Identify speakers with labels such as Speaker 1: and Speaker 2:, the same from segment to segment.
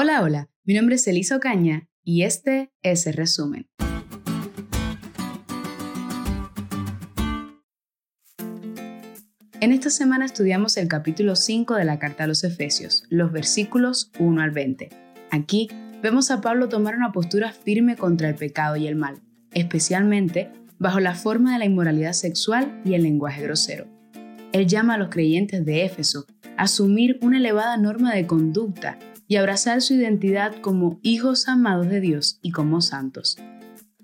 Speaker 1: Hola, hola, mi nombre es Elisa Ocaña y este es el resumen. En esta semana estudiamos el capítulo 5 de la carta a los Efesios, los versículos 1 al 20. Aquí vemos a Pablo tomar una postura firme contra el pecado y el mal, especialmente bajo la forma de la inmoralidad sexual y el lenguaje grosero. Él llama a los creyentes de Éfeso a asumir una elevada norma de conducta y abrazar su identidad como hijos amados de Dios y como santos.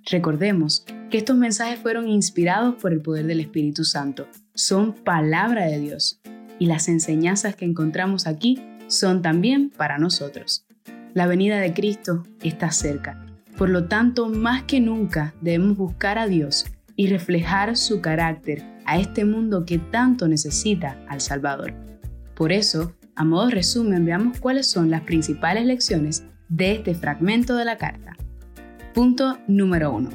Speaker 1: Recordemos que estos mensajes fueron inspirados por el poder del Espíritu Santo, son palabra de Dios y las enseñanzas que encontramos aquí son también para nosotros. La venida de Cristo está cerca, por lo tanto más que nunca debemos buscar a Dios y reflejar su carácter a este mundo que tanto necesita al Salvador. Por eso, a modo resumen, veamos cuáles son las principales lecciones de este fragmento de la carta. Punto número 1.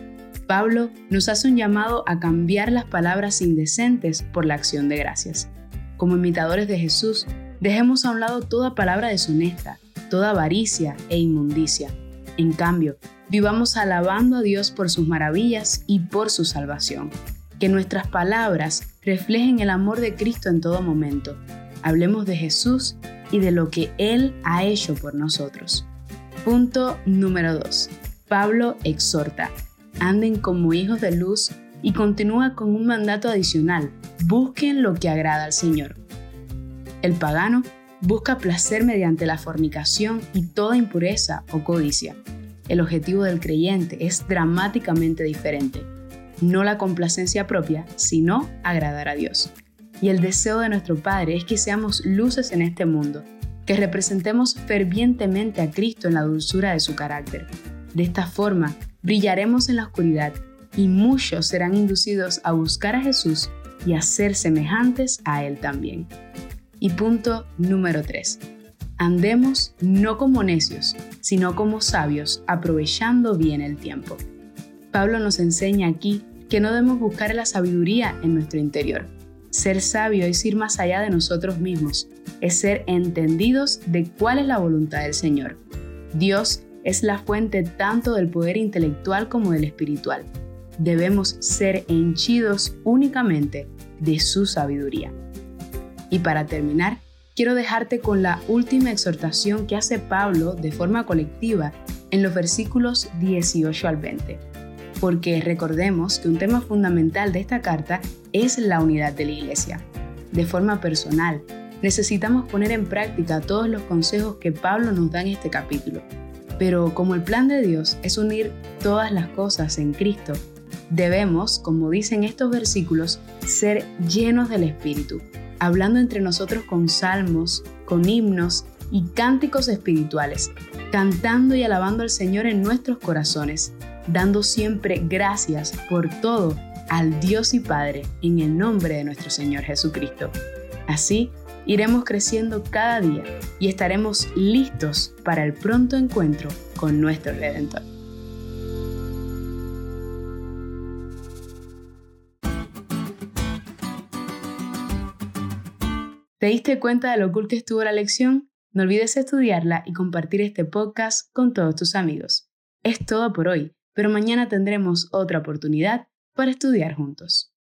Speaker 1: Pablo nos hace un llamado a cambiar las palabras indecentes por la acción de gracias. Como imitadores de Jesús, dejemos a un lado toda palabra deshonesta, toda avaricia e inmundicia. En cambio, vivamos alabando a Dios por sus maravillas y por su salvación. Que nuestras palabras reflejen el amor de Cristo en todo momento Hablemos de Jesús y de lo que Él ha hecho por nosotros. Punto número 2. Pablo exhorta, anden como hijos de luz y continúa con un mandato adicional, busquen lo que agrada al Señor. El pagano busca placer mediante la fornicación y toda impureza o codicia. El objetivo del creyente es dramáticamente diferente, no la complacencia propia, sino agradar a Dios. Y el deseo de nuestro Padre es que seamos luces en este mundo, que representemos fervientemente a Cristo en la dulzura de su carácter. De esta forma, brillaremos en la oscuridad y muchos serán inducidos a buscar a Jesús y a ser semejantes a Él también. Y punto número 3. Andemos no como necios, sino como sabios, aprovechando bien el tiempo. Pablo nos enseña aquí que no debemos buscar la sabiduría en nuestro interior, ser sabio es ir más allá de nosotros mismos, es ser entendidos de cuál es la voluntad del Señor. Dios es la fuente tanto del poder intelectual como del espiritual. Debemos ser henchidos únicamente de su sabiduría. Y para terminar, quiero dejarte con la última exhortación que hace Pablo de forma colectiva en los versículos 18 al 20 porque recordemos que un tema fundamental de esta carta es la unidad de la Iglesia. De forma personal, necesitamos poner en práctica todos los consejos que Pablo nos da en este capítulo. Pero como el plan de Dios es unir todas las cosas en Cristo, debemos, como dicen estos versículos, ser llenos del Espíritu, hablando entre nosotros con salmos, con himnos y cánticos espirituales, cantando y alabando al Señor en nuestros corazones dando siempre gracias por todo al Dios y Padre en el nombre de nuestro Señor Jesucristo. Así iremos creciendo cada día y estaremos listos para el pronto encuentro con nuestro Redentor. ¿Te diste cuenta de lo cool que estuvo la lección? No olvides estudiarla y compartir este podcast con todos tus amigos. Es todo por hoy pero mañana tendremos otra oportunidad para estudiar juntos.